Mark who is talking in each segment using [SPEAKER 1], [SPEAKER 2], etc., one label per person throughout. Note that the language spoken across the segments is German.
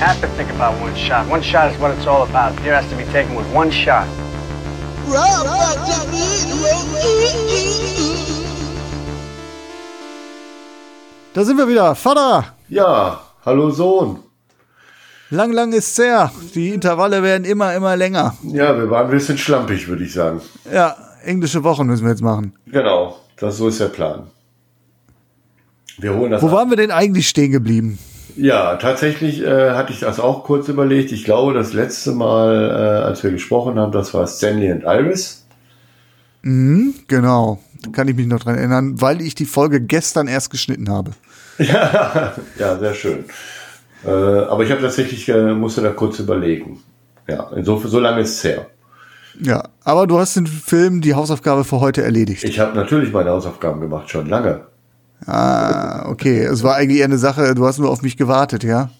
[SPEAKER 1] Have to think about one shot. One shot is what it's all about. Here has to be taken with one shot.
[SPEAKER 2] Da sind wir wieder. Vater,
[SPEAKER 3] Ja, hallo Sohn.
[SPEAKER 2] lang, lang ist's her. Die Intervalle werden immer, immer länger.
[SPEAKER 3] Ja, wir waren ein bisschen schlampig, würde ich sagen.
[SPEAKER 2] Ja, englische Wochen müssen wir jetzt machen.
[SPEAKER 3] Genau, das so ist der Plan. Wir holen das.
[SPEAKER 2] Wo
[SPEAKER 3] ab.
[SPEAKER 2] waren wir denn eigentlich stehen geblieben?
[SPEAKER 3] Ja, tatsächlich äh, hatte ich das auch kurz überlegt. Ich glaube, das letzte Mal, äh, als wir gesprochen haben, das war Stanley und Iris.
[SPEAKER 2] Genau, da kann ich mich noch dran erinnern, weil ich die Folge gestern erst geschnitten habe.
[SPEAKER 3] Ja, ja, sehr schön. Äh, aber ich habe tatsächlich, äh, musste da kurz überlegen. Ja, insofern, so lange ist es her.
[SPEAKER 2] Ja, aber du hast den Film, die Hausaufgabe für heute erledigt.
[SPEAKER 3] Ich habe natürlich meine Hausaufgaben gemacht, schon lange.
[SPEAKER 2] Ah, okay. Es war eigentlich eher eine Sache, du hast nur auf mich gewartet, ja?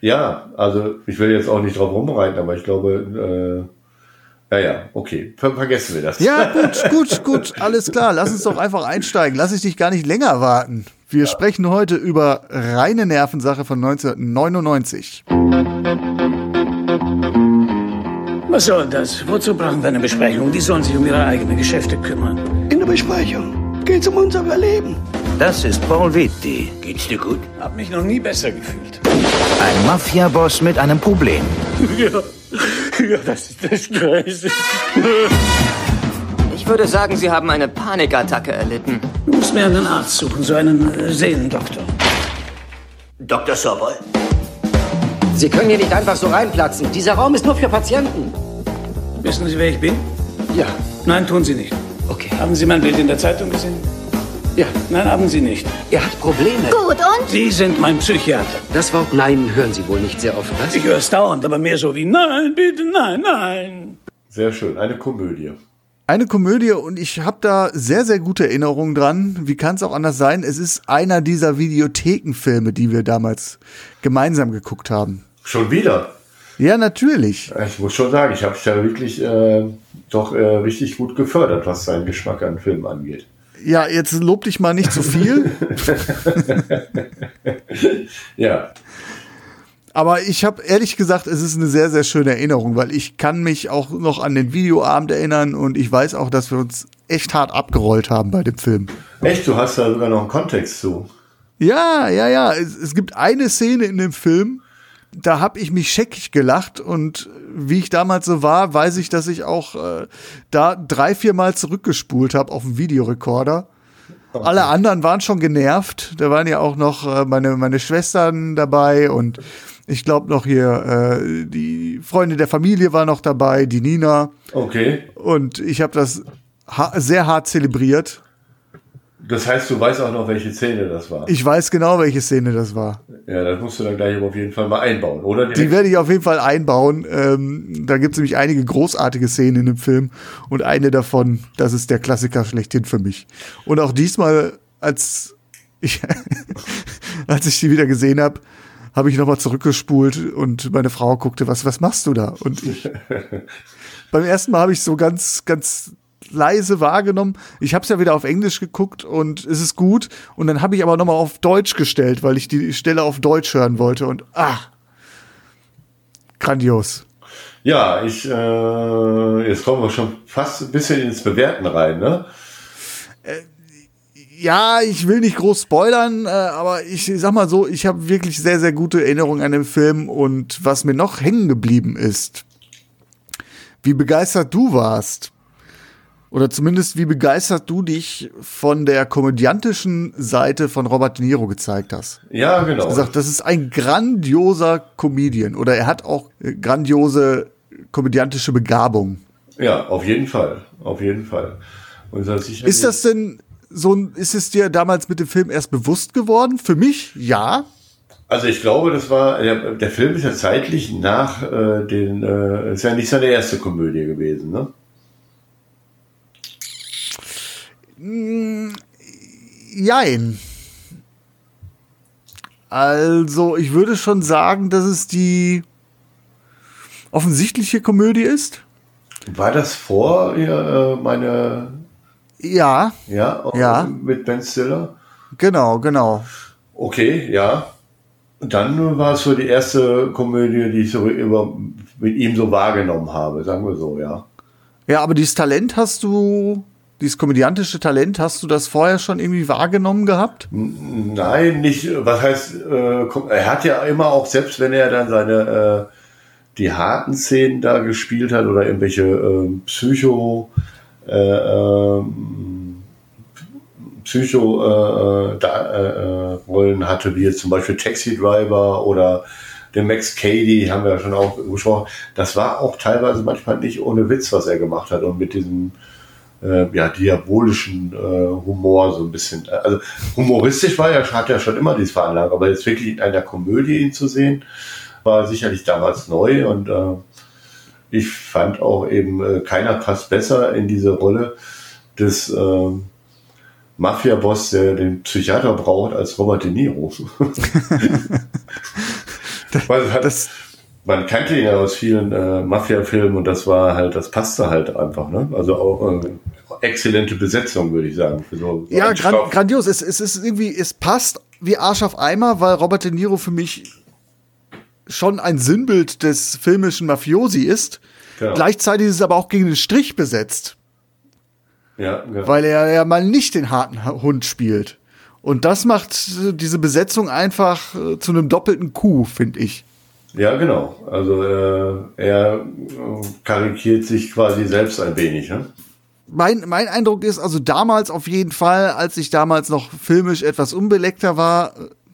[SPEAKER 3] Ja, also ich will jetzt auch nicht drauf rumreiten, aber ich glaube, äh, ja, ja, okay, Ver vergessen wir das.
[SPEAKER 2] Ja, gut, gut, gut, alles klar. Lass uns doch einfach einsteigen. Lass ich dich gar nicht länger warten. Wir sprechen heute über reine Nervensache von 1999.
[SPEAKER 4] Was soll das? Wozu brauchen wir eine Besprechung? Die sollen sich um ihre eigenen Geschäfte kümmern.
[SPEAKER 5] In der Besprechung geht's um unser Überleben.
[SPEAKER 6] Das ist Paul Vitti.
[SPEAKER 4] Geht's dir gut? Hab mich noch nie besser gefühlt.
[SPEAKER 6] Ein Mafia-Boss mit einem Problem.
[SPEAKER 4] Ja, ja das ist das Scheiße.
[SPEAKER 7] Ich würde sagen, Sie haben eine Panikattacke erlitten.
[SPEAKER 4] Du musst mir einen Arzt suchen, so einen äh, Seelendoktor.
[SPEAKER 5] Dr. Sobol.
[SPEAKER 7] Sie können hier nicht einfach so reinplatzen. Dieser Raum ist nur für Patienten.
[SPEAKER 4] Wissen Sie, wer ich bin?
[SPEAKER 7] Ja,
[SPEAKER 4] Nein, tun Sie nicht.
[SPEAKER 7] Okay.
[SPEAKER 4] Haben Sie mein Bild in der Zeitung gesehen?
[SPEAKER 7] Ja,
[SPEAKER 4] Nein, haben Sie nicht.
[SPEAKER 7] er hat Probleme.
[SPEAKER 8] Gut, und?
[SPEAKER 4] Sie sind mein Psychiater.
[SPEAKER 7] Das Wort Nein hören Sie wohl nicht sehr oft, was?
[SPEAKER 4] Ich höre es dauernd, aber mehr so wie Nein, bitte, nein, nein.
[SPEAKER 3] Sehr schön, eine Komödie.
[SPEAKER 2] Eine Komödie und ich habe da sehr, sehr gute Erinnerungen dran. Wie kann es auch anders sein? Es ist einer dieser Videothekenfilme, die wir damals gemeinsam geguckt haben.
[SPEAKER 3] Schon wieder.
[SPEAKER 2] Ja, natürlich.
[SPEAKER 3] Ich muss schon sagen, ich habe dich ja wirklich äh, doch äh, richtig gut gefördert, was seinen Geschmack an Filmen angeht.
[SPEAKER 2] Ja, jetzt lob dich mal nicht zu viel.
[SPEAKER 3] Ja,
[SPEAKER 2] Aber ich habe ehrlich gesagt, es ist eine sehr, sehr schöne Erinnerung, weil ich kann mich auch noch an den Videoabend erinnern und ich weiß auch, dass wir uns echt hart abgerollt haben bei dem Film.
[SPEAKER 3] echt, du hast da sogar noch einen Kontext zu.
[SPEAKER 2] Ja, ja, ja. Es, es gibt eine Szene in dem Film, da habe ich mich scheckig gelacht und wie ich damals so war, weiß ich, dass ich auch äh, da drei, vier Mal zurückgespult habe auf dem Videorekorder. Alle anderen waren schon genervt. Da waren ja auch noch äh, meine, meine Schwestern dabei und ich glaube noch hier äh, die Freunde der Familie war noch dabei, die Nina.
[SPEAKER 3] Okay,
[SPEAKER 2] Und ich habe das ha sehr hart zelebriert.
[SPEAKER 3] Das heißt, du weißt auch noch, welche Szene das war.
[SPEAKER 2] Ich weiß genau, welche Szene das war.
[SPEAKER 3] ja, das musst du dann gleich auf jeden Fall mal einbauen, oder?
[SPEAKER 2] Die
[SPEAKER 3] Direkt?
[SPEAKER 2] werde ich auf jeden Fall einbauen. Ähm, da gibt es nämlich einige großartige Szenen in dem Film. Und eine davon, das ist der Klassiker schlechthin für mich. Und auch diesmal, als ich, als ich die wieder gesehen habe, habe ich nochmal zurückgespult und meine Frau guckte, was, was machst du da? Und ich, beim ersten Mal habe ich so ganz, ganz leise wahrgenommen. Ich habe es ja wieder auf Englisch geguckt und es ist gut. Und dann habe ich aber nochmal auf Deutsch gestellt, weil ich die Stelle auf Deutsch hören wollte. Und ah, grandios.
[SPEAKER 3] Ja, ich, äh, jetzt kommen wir schon fast ein bisschen ins Bewerten rein, ne?
[SPEAKER 2] Ja, ich will nicht groß spoilern, äh, aber ich sag mal so, ich habe wirklich sehr, sehr gute Erinnerungen an den Film und was mir noch hängen geblieben ist, wie begeistert du warst. Oder zumindest wie begeistert du dich von der komödiantischen Seite von Robert De Niro gezeigt hast.
[SPEAKER 3] Ja, genau.
[SPEAKER 2] Du hast gesagt, das ist ein grandioser Comedian oder er hat auch äh, grandiose komödiantische Begabung.
[SPEAKER 3] Ja, auf jeden Fall. Auf jeden Fall. Und das
[SPEAKER 2] Ist das denn so ein, ist es dir damals mit dem Film erst bewusst geworden? Für mich, ja.
[SPEAKER 3] Also ich glaube, das war, der, der Film ist ja zeitlich nach äh, den, äh, ist ja nicht seine erste Komödie gewesen, ne?
[SPEAKER 2] Mm, Jein. Also, ich würde schon sagen, dass es die offensichtliche Komödie ist.
[SPEAKER 3] War das vor äh, meine
[SPEAKER 2] Ja,
[SPEAKER 3] Ja,
[SPEAKER 2] Ja.
[SPEAKER 3] mit Ben Stiller?
[SPEAKER 2] genau, genau.
[SPEAKER 3] Okay, ja. Dann war es so die erste Komödie, die ich so über, mit ihm so wahrgenommen habe, sagen wir so, ja.
[SPEAKER 2] Ja, aber dieses Talent hast du, dieses komödiantische Talent, hast du das vorher schon irgendwie wahrgenommen gehabt?
[SPEAKER 3] Nein, nicht, was heißt, äh, er hat ja immer auch, selbst wenn er dann seine, äh, die harten Szenen da gespielt hat oder irgendwelche äh, Psycho, äh, ähm, Psycho äh, da, äh, äh, Rollen hatte, wie jetzt zum Beispiel Taxi Driver oder den Max Cady, haben wir ja schon auch gesprochen. Das war auch teilweise manchmal nicht ohne Witz, was er gemacht hat und mit diesem äh, ja, diabolischen äh, Humor so ein bisschen. Also humoristisch war er, hat er schon immer diese Veranlagung, aber jetzt wirklich in einer Komödie ihn zu sehen, war sicherlich damals neu und äh, ich fand auch eben, äh, keiner passt besser in diese Rolle des äh, Mafia-Boss, der den Psychiater braucht, als Robert De Niro. Es hat, man kannte ihn ja aus vielen äh, Mafia-Filmen und das war halt, das passte halt einfach, ne? Also auch äh, exzellente Besetzung, würde ich sagen. So, so
[SPEAKER 2] Ja, gran grandios. Es, es ist irgendwie, es passt wie Arsch auf Eimer, weil Robert De Niro für mich schon ein Sinnbild des filmischen Mafiosi ist.
[SPEAKER 3] Genau.
[SPEAKER 2] Gleichzeitig ist es aber auch gegen den Strich besetzt,
[SPEAKER 3] Ja, genau.
[SPEAKER 2] weil er ja mal nicht den harten Hund spielt. Und das macht diese Besetzung einfach äh, zu einem doppelten Coup, finde ich.
[SPEAKER 3] Ja, genau. Also äh, er äh, karikiert sich quasi selbst ein wenig. Ne?
[SPEAKER 2] Mein, mein Eindruck ist also damals auf jeden Fall, als ich damals noch filmisch etwas unbeleckter war,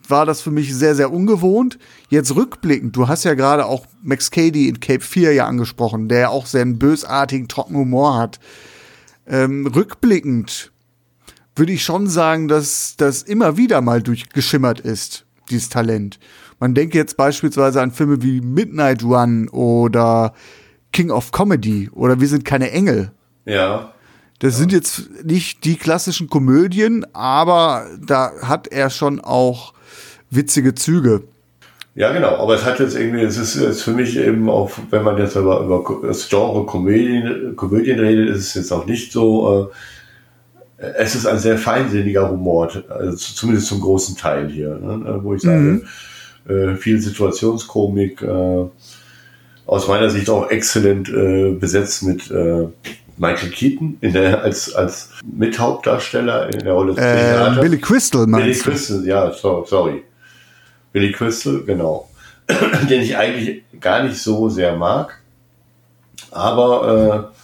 [SPEAKER 2] war das für mich sehr, sehr ungewohnt. Jetzt rückblickend, du hast ja gerade auch Max Cady in Cape 4 ja angesprochen, der ja auch sehr einen bösartigen, trockenen Humor hat. Ähm, rückblickend würde ich schon sagen, dass das immer wieder mal durchgeschimmert ist, dieses Talent. Man denke jetzt beispielsweise an Filme wie Midnight Run oder King of Comedy oder Wir sind keine Engel.
[SPEAKER 3] Ja.
[SPEAKER 2] Das sind jetzt nicht die klassischen Komödien, aber da hat er schon auch witzige Züge.
[SPEAKER 3] Ja, genau. Aber es hat jetzt irgendwie, es ist jetzt für mich eben auch, wenn man jetzt über, über das Genre Komödien, Komödien redet, ist es jetzt auch nicht so, äh, es ist ein sehr feinsinniger Humor, also zumindest zum großen Teil hier, ne, wo ich sage,
[SPEAKER 2] Mhm.
[SPEAKER 3] äh, viel Situationskomik, äh, aus meiner Sicht auch exzellent äh, besetzt mit äh, Michael Keaton in der, als, als Mithauptdarsteller in der Rolle des
[SPEAKER 2] Äh. Billy Crystal
[SPEAKER 3] Billy
[SPEAKER 2] meinst du?
[SPEAKER 3] Crystal, ja, so, sorry. Billy Crystal, genau. Den ich eigentlich gar nicht so sehr mag. Aber äh,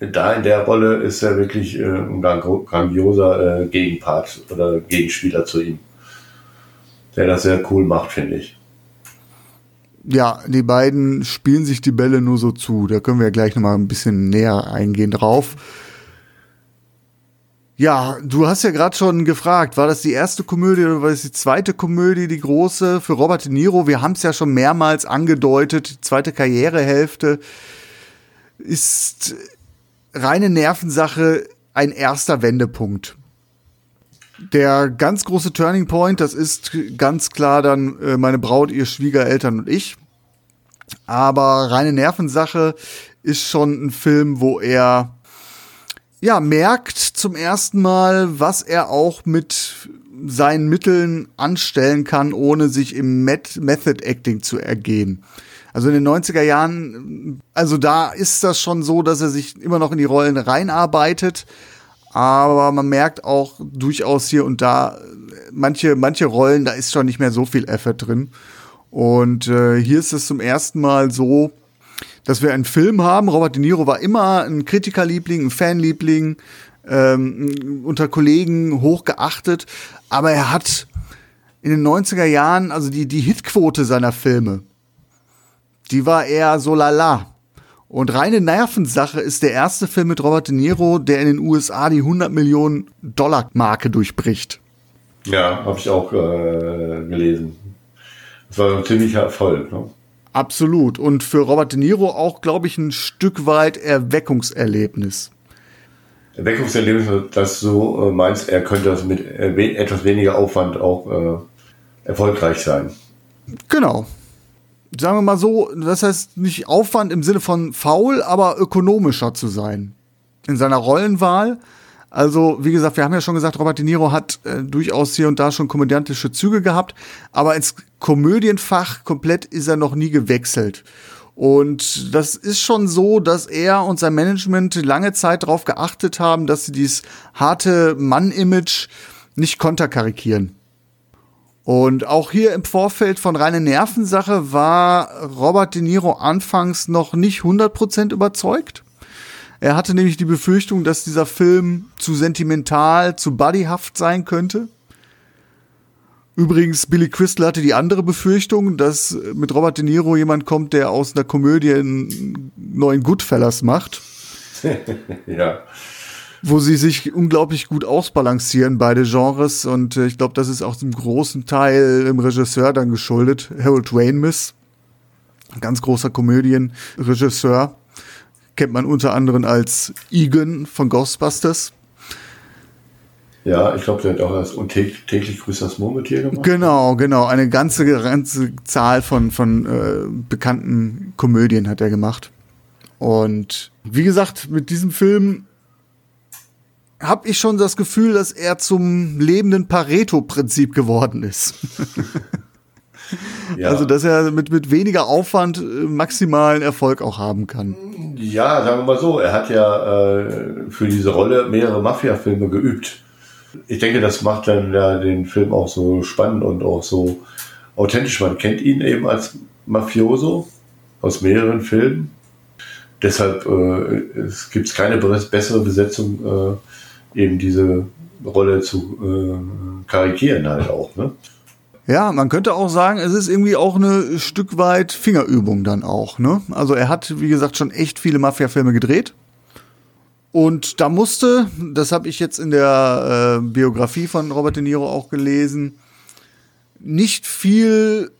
[SPEAKER 3] da in der Rolle ist er wirklich äh, ein gran- grandioser äh, Gegenpart oder Gegenspieler zu ihm. Der das sehr cool macht, finde ich.
[SPEAKER 2] Ja, die beiden spielen sich die Bälle nur so zu. Da können wir gleich noch mal ein bisschen näher eingehen drauf. Ja, du hast ja gerade schon gefragt, war das die erste Komödie oder war das die zweite Komödie, die große für Robert De Niro? Wir haben es ja schon mehrmals angedeutet. Die zweite Karrierehälfte ist reine Nervensache ein erster Wendepunkt. Der ganz große Turning Point, das ist ganz klar dann äh, meine Braut, ihr Schwiegereltern und ich. Aber reine Nervensache ist schon ein Film, wo er ja merkt zum ersten Mal, was er auch mit seinen Mitteln anstellen kann, ohne sich im Met Method Acting zu ergehen. Also in den 90er Jahren, also da ist das schon so, dass er sich immer noch in die Rollen reinarbeitet, aber man merkt auch durchaus hier und da manche manche Rollen, da ist schon nicht mehr so viel Effort drin. Und äh, hier ist es zum ersten Mal so, dass wir einen Film haben. Robert De Niro war immer ein Kritikerliebling, ein Fanliebling, ähm, unter Kollegen hochgeachtet, aber er hat in den 90er Jahren, also die, die Hitquote seiner Filme, die war eher so lala. Und reine Nervensache ist der erste Film mit Robert De Niro, der in den USA die 100 Millionen Dollar Marke durchbricht.
[SPEAKER 3] Ja, habe ich auch äh, gelesen. Das war ein ziemlicher Erfolg. Ne?
[SPEAKER 2] Absolut. Und für Robert De Niro auch, glaube ich, ein Stück weit Erweckungserlebnis.
[SPEAKER 3] Erweckungserlebnis, dass du äh, meinst, er könnte das mit äh, etwas weniger Aufwand auch äh, erfolgreich sein.
[SPEAKER 2] Genau. Sagen wir mal so, das heißt nicht Aufwand im Sinne von faul, aber ökonomischer zu sein. In seiner Rollenwahl. Also, wie gesagt, wir haben ja schon gesagt, Robert De Niro hat äh, durchaus hier und da schon komödiantische Züge gehabt, aber ins Komödienfach komplett ist er noch nie gewechselt. Und das ist schon so, dass er und sein Management lange Zeit darauf geachtet haben, dass sie dieses harte Mann-Image nicht konterkarikieren. Und auch hier im Vorfeld von reine Nervensache war Robert De Niro anfangs noch nicht 100% überzeugt. Er hatte nämlich die Befürchtung, dass dieser Film zu sentimental, zu buddyhaft sein könnte. Übrigens, Billy Crystal hatte die andere Befürchtung, dass mit Robert De Niro jemand kommt, der aus einer Komödie einen neuen Goodfellas macht.
[SPEAKER 3] ja.
[SPEAKER 2] Wo sie sich unglaublich gut ausbalancieren, beide Genres. Und äh, ich glaube, das ist auch zum großen Teil im Regisseur dann geschuldet. Harold Ramis, ganz großer Komödienregisseur. Kennt man unter anderem als Egan von Ghostbusters.
[SPEAKER 3] Ja, ich glaube, der hat auch das und täglich, täglich grüßt das Murmeltier gemacht.
[SPEAKER 2] Genau, genau. Eine ganze, ganze Zahl von, von äh, bekannten Komödien hat er gemacht. Und wie gesagt, mit diesem Film habe ich schon das Gefühl, dass er zum lebenden Pareto-Prinzip geworden ist. ja. Also, dass er mit, mit weniger Aufwand äh, maximalen Erfolg auch haben kann.
[SPEAKER 3] Ja, sagen wir mal so, er hat ja äh, für diese Rolle mehrere Mafia-Filme geübt ich denke, das macht dann ja den Film auch so spannend und auch so authentisch. Man kennt ihn eben als Mafioso aus mehreren Filmen. Deshalb äh, es gibt es keine bessere Besetzung, äh, eben diese Rolle zu äh, karikieren halt auch. Ne?
[SPEAKER 2] Ja, man könnte auch sagen, es ist irgendwie auch eine Stück weit Fingerübung dann auch. Ne? Also er hat, wie gesagt, schon echt viele Mafia-Filme gedreht. Und da musste, das habe ich jetzt in der äh, Biografie von Robert De Niro auch gelesen, nicht viel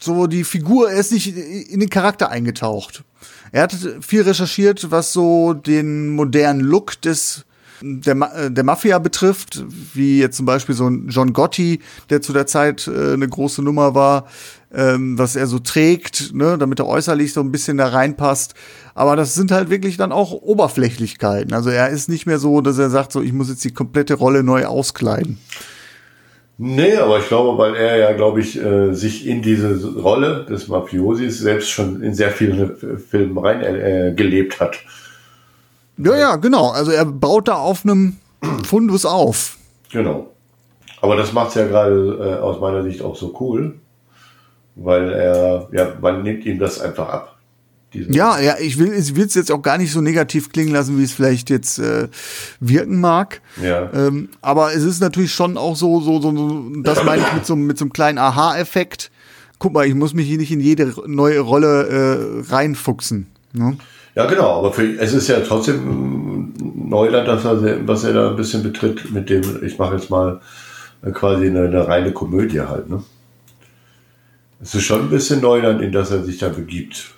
[SPEAKER 2] so die Figur, er ist nicht in den Charakter eingetaucht. Er hat viel recherchiert, was so den modernen Look des der, äh, der Mafia betrifft, wie jetzt zum Beispiel so ein John Gotti, der zu der Zeit äh, eine große Nummer war, ähm, was er so trägt, ne, damit er äußerlich so ein bisschen da reinpasst. Aber das sind halt wirklich dann auch Oberflächlichkeiten. Also er ist nicht mehr so, dass er sagt, so ich muss jetzt die komplette Rolle neu auskleiden.
[SPEAKER 3] Nee, aber ich glaube, weil er ja, glaube ich, äh, sich in diese Rolle des Mafiosis selbst schon in sehr vielen Filmen rein äh, gelebt hat.
[SPEAKER 2] Ja, ja, genau. Also er baut da auf einem Fundus auf.
[SPEAKER 3] Genau. Aber das macht es ja gerade äh, aus meiner Sicht auch so cool, weil er, ja, man nimmt ihm das einfach ab.
[SPEAKER 2] Ja, ja, ich will es jetzt auch gar nicht so negativ klingen lassen, wie es vielleicht jetzt äh, wirken mag.
[SPEAKER 3] Ja.
[SPEAKER 2] Ähm, aber es ist natürlich schon auch so, so, so, so das meine ich mit so, mit so einem kleinen Aha-Effekt. Guck mal, ich muss mich hier nicht in jede neue Rolle äh, reinfuchsen. Ne?
[SPEAKER 3] Ja, genau, aber für, es ist ja trotzdem Neuland, dass er, was er da ein bisschen betritt mit dem, ich mache jetzt mal äh, quasi eine, eine, reine Komödie halt, ne? Es ist schon ein bisschen Neuland, in das er sich da begibt.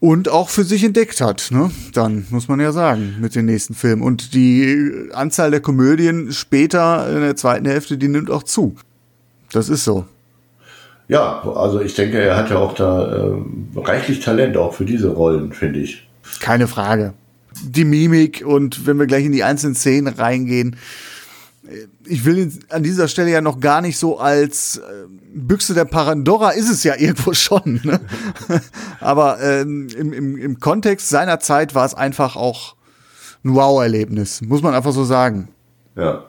[SPEAKER 2] Und auch für sich entdeckt hat, ne? Dann muss man ja sagen, mit den nächsten Filmen. Und die Anzahl der Komödien später in der zweiten Hälfte, die nimmt auch zu. Das ist so.
[SPEAKER 3] Ja, also ich denke, er hat ja auch da äh, reichlich Talent auch für diese Rollen, finde ich.
[SPEAKER 2] Keine Frage. Die Mimik und wenn wir gleich in die einzelnen Szenen reingehen, ich will ihn an dieser Stelle ja noch gar nicht so als äh, Büchse der Pandora ist es ja irgendwo schon. Ne? Aber ähm, im, im, im Kontext seiner Zeit war es einfach auch ein Wow-Erlebnis, muss man einfach so sagen.
[SPEAKER 3] Ja.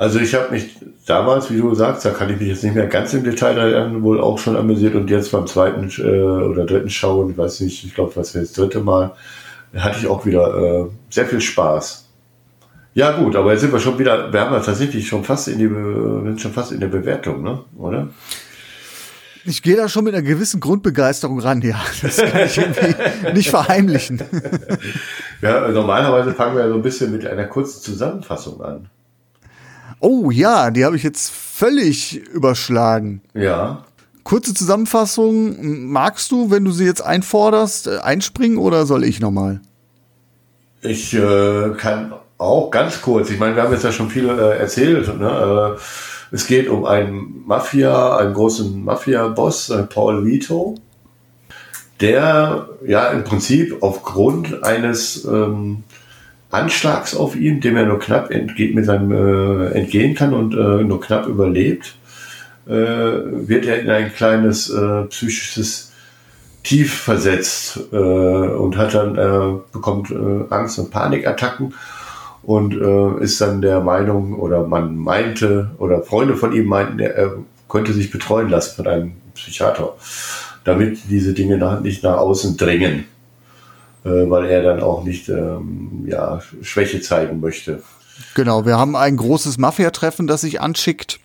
[SPEAKER 3] Also ich habe mich damals, wie du sagst, da kann ich mich jetzt nicht mehr ganz im Detail erinnern, wohl auch schon amüsiert und jetzt beim zweiten äh, oder dritten Schauen, ich weiß nicht, ich glaube, was jetzt das dritte Mal, hatte ich auch wieder äh, sehr viel Spaß. Ja gut, aber jetzt sind wir schon wieder, wir haben ja tatsächlich schon fast in die, wir sind schon fast in der Bewertung, ne? Oder?
[SPEAKER 2] Ich gehe da schon mit einer gewissen Grundbegeisterung ran, ja. Das kann ich irgendwie nicht verheimlichen.
[SPEAKER 3] Ja, normalerweise fangen wir ja so ein bisschen mit einer kurzen Zusammenfassung an.
[SPEAKER 2] Oh ja, die habe ich jetzt völlig überschlagen.
[SPEAKER 3] Ja.
[SPEAKER 2] Kurze Zusammenfassung. Magst du, wenn du sie jetzt einforderst, äh, einspringen oder soll ich nochmal?
[SPEAKER 3] Ich äh, kann auch ganz kurz, ich meine, wir haben jetzt ja schon viel äh, erzählt. Ne? Äh, es geht um einen Mafia, einen großen Mafia-Boss, äh, Paul Vito, der ja im Prinzip aufgrund eines ähm, Anschlags auf ihn, dem er nur knapp entgeht, mit seinem äh, entgehen kann und äh, nur knapp überlebt, äh, wird er in ein kleines äh, psychisches Tief versetzt äh, und hat dann äh, bekommt Angst und Panikattacken und ist dann der Meinung oder man meinte oder Freunde von ihm meinten, er, könnte sich betreuen lassen von einem Psychiater, damit diese Dinge nach, nicht nach außen dringen, weil er dann auch nicht ähm, ja, Schwäche zeigen möchte.
[SPEAKER 2] Genau, wir haben ein großes Mafia-Treffen, das sich anschickt.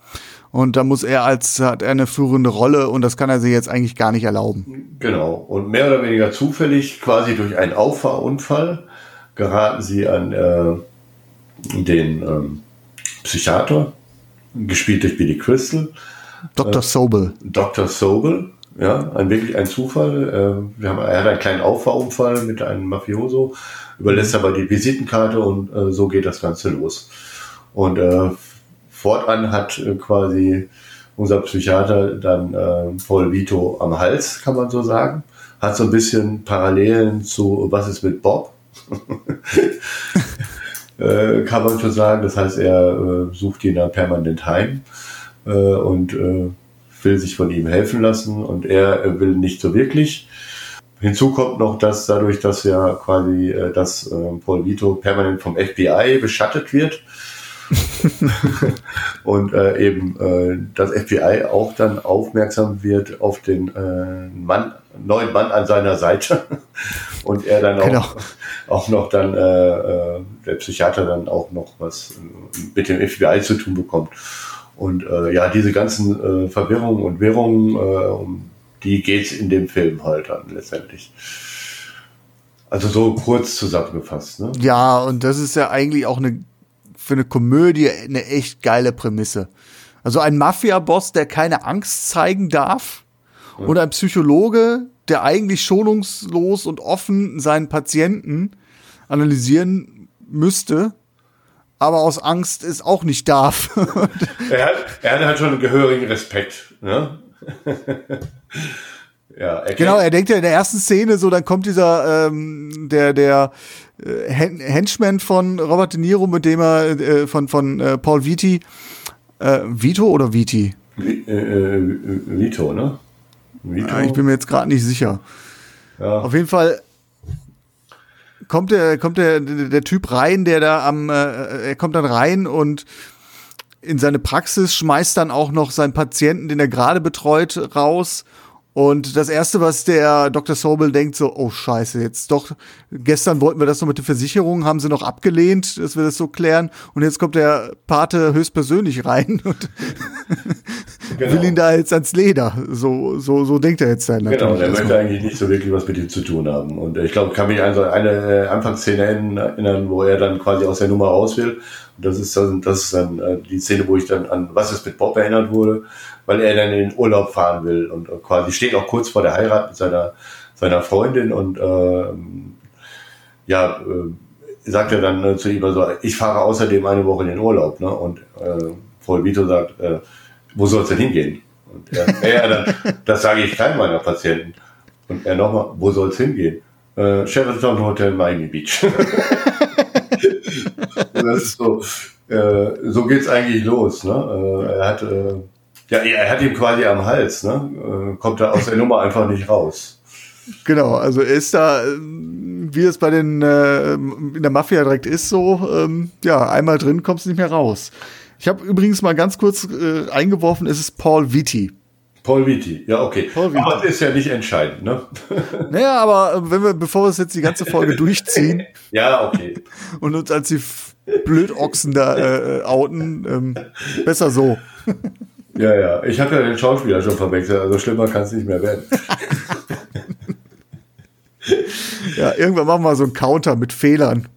[SPEAKER 2] Und da muss er als, hat er eine führende Rolle und das kann er sich jetzt eigentlich gar nicht erlauben.
[SPEAKER 3] Genau. Und mehr oder weniger zufällig, quasi durch einen Auffahrunfall, geraten sie an äh, den ähm, Psychiater, gespielt durch Billy Crystal.
[SPEAKER 2] Dr.
[SPEAKER 3] Äh,
[SPEAKER 2] Sobel.
[SPEAKER 3] Dr. Sobel, ja, ein wirklich ein Zufall. Äh, wir haben, er hat einen kleinen Auffahrunfall mit einem Mafioso, überlässt aber die Visitenkarte und äh, so geht das Ganze los. Und äh, fortan hat äh, quasi unser Psychiater dann äh, Paul Vito am Hals, kann man so sagen. Hat so ein bisschen Parallelen zu Was ist mit Bob? äh, kann man schon sagen. Das heißt, er äh, sucht ihn dann permanent heim äh, und äh, will sich von ihm helfen lassen und er will nicht so wirklich. Hinzu kommt noch, dass dadurch, dass ja quasi, äh, dass äh, Paul Vito permanent vom FBI beschattet wird, und äh, eben äh, das FBI auch dann aufmerksam wird auf den äh, Mann, neuen Mann an seiner Seite und er dann auch, genau. auch noch dann der Psychiater dann auch noch was mit dem FBI zu tun bekommt. Und äh, ja, diese ganzen äh, Verwirrungen und Wirrungen, äh, um die geht's in dem Film halt dann letztendlich. Also so kurz zusammengefasst. Ne?
[SPEAKER 2] Ja, und das ist ja eigentlich auch eine für eine Komödie eine echt geile Prämisse. Also ein Mafia-Boss, der keine Angst zeigen darf ja. und ein Psychologe, der eigentlich schonungslos und offen seinen Patienten analysieren müsste, aber aus Angst es auch nicht darf.
[SPEAKER 3] er, hat, er hat halt schon einen gehörigen Respekt. Ne?
[SPEAKER 2] ja, er genau, er denkt ja in der ersten Szene so, dann kommt dieser, ähm, der, der äh, Henchman von Robert De Niro, mit dem er äh, von, von äh, Paul Viti, äh, Vito oder Viti?
[SPEAKER 3] Äh, äh, Vito, ne?
[SPEAKER 2] Vito? Ja, ich bin mir jetzt gerade nicht sicher. Ja. Auf jeden Fall kommt der, kommt der, der Typ rein, der da am, er kommt dann rein und in seine Praxis schmeißt dann auch noch seinen Patienten, den er gerade betreut, raus und das erste, was der Dr. Sobel denkt, so, oh Scheiße, jetzt doch, gestern wollten wir das noch mit der Versicherung, haben sie noch abgelehnt, dass wir das so klären. Und jetzt kommt der Pate höchstpersönlich rein und genau. will ihn da jetzt ans Leder. So, so, so denkt er jetzt dann
[SPEAKER 3] natürlich. Genau, der möchte eigentlich nicht so wirklich was mit ihm zu tun haben. Und ich glaube, kann mich an so eine äh, Anfangsszene erinnern, wo er dann quasi aus der Nummer raus will. Und das ist dann, das ist dann äh, die Szene, wo ich dann an Was ist mit Bob erinnert wurde weil er dann in den Urlaub fahren will und quasi steht auch kurz vor der Heirat mit seiner, seiner Freundin und äh, ja, äh, sagt er dann äh, zu ihm also, ich fahre außerdem eine Woche in den Urlaub, ne? Und äh, Paul Vito sagt, äh, wo soll es denn hingehen? Und er, er dann, das sage ich keinem meiner Patienten. Und er nochmal, wo soll es hingehen? Äh, Sheraton Hotel Miami Beach. das ist so, äh, so geht's eigentlich los. Ne? Äh, er hat äh, ja, er hat ihn quasi am Hals, ne? Äh, kommt da aus der Nummer einfach nicht raus.
[SPEAKER 2] Genau, also ist da, wie es bei den äh, in der Mafia direkt ist, so, ähm, ja, einmal drin kommst du nicht mehr raus. Ich habe übrigens mal ganz kurz äh, eingeworfen, es ist Paul Vitti.
[SPEAKER 3] Paul Vitti, ja, okay. Vitti. Aber das ist ja nicht entscheidend, ne?
[SPEAKER 2] Naja, aber äh, wenn wir, bevor wir es jetzt die ganze Folge durchziehen.
[SPEAKER 3] ja, okay.
[SPEAKER 2] Und uns als die Blödochsen da äh, outen, ähm, besser so.
[SPEAKER 3] Ja, ja. Ich habe ja den Schauspieler schon verwechselt, also schlimmer kann es nicht mehr werden.
[SPEAKER 2] ja, irgendwann machen wir so einen Counter mit Fehlern.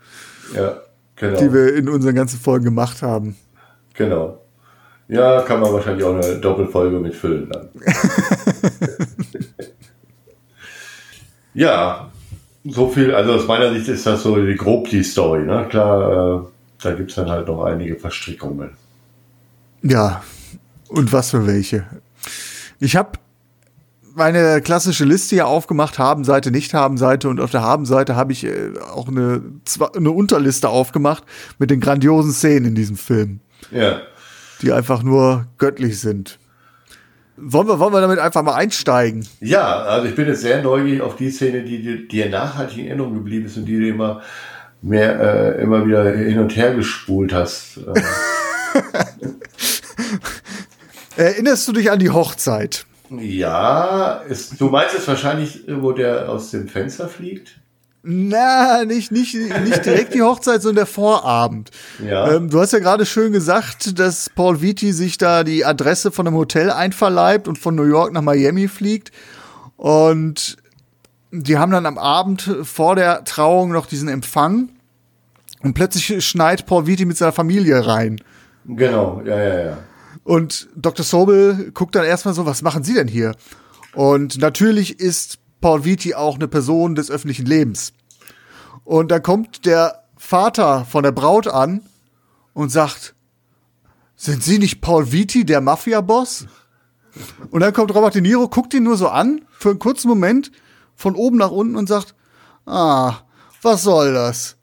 [SPEAKER 3] Ja, genau.
[SPEAKER 2] Die wir in unseren ganzen Folgen gemacht haben.
[SPEAKER 3] Genau. Ja, kann man wahrscheinlich auch eine Doppelfolge mitfüllen dann. ja, so viel, also aus meiner Sicht ist das so die, grob die Story. Ne? Klar, äh, da gibt es dann halt noch einige Verstrickungen.
[SPEAKER 2] Ja, und was für welche. Ich habe meine klassische Liste hier aufgemacht, Haben-Seite, Nicht-Haben-Seite und auf der Haben-Seite habe ich äh, auch eine, eine Unterliste aufgemacht mit den grandiosen Szenen in diesem Film.
[SPEAKER 3] Ja.
[SPEAKER 2] Die einfach nur göttlich sind. Wollen wir, wollen wir damit einfach mal einsteigen?
[SPEAKER 3] Ja, also ich bin jetzt sehr neugierig auf die Szene, die dir nachhaltig in Erinnerung geblieben ist und die du immer mehr, äh, immer wieder hin und her gespult hast.
[SPEAKER 2] Erinnerst du dich an die Hochzeit?
[SPEAKER 3] Ja, ist, du meinst es wahrscheinlich, wo der aus dem Fenster fliegt?
[SPEAKER 2] Na, nicht, nicht, nicht direkt die Hochzeit, sondern der Vorabend.
[SPEAKER 3] Ja.
[SPEAKER 2] Ähm, du hast ja gerade schön gesagt, dass Paul Vitti sich da die Adresse von einem Hotel einverleibt und von New York nach Miami fliegt. Und die haben dann am Abend vor der Trauung noch diesen Empfang. Und plötzlich schneit Paul Vitti mit seiner Familie rein.
[SPEAKER 3] Genau, ja, ja, ja.
[SPEAKER 2] Und Dr. Sobel guckt dann erstmal so, was machen Sie denn hier? Und natürlich ist Paul Vitti auch eine Person des öffentlichen Lebens. Und dann kommt der Vater von der Braut an und sagt, sind Sie nicht Paul Vitti, der Mafia-Boss? Und dann kommt Robert De Niro, guckt ihn nur so an, für einen kurzen Moment, von oben nach unten und sagt, ah, was soll das?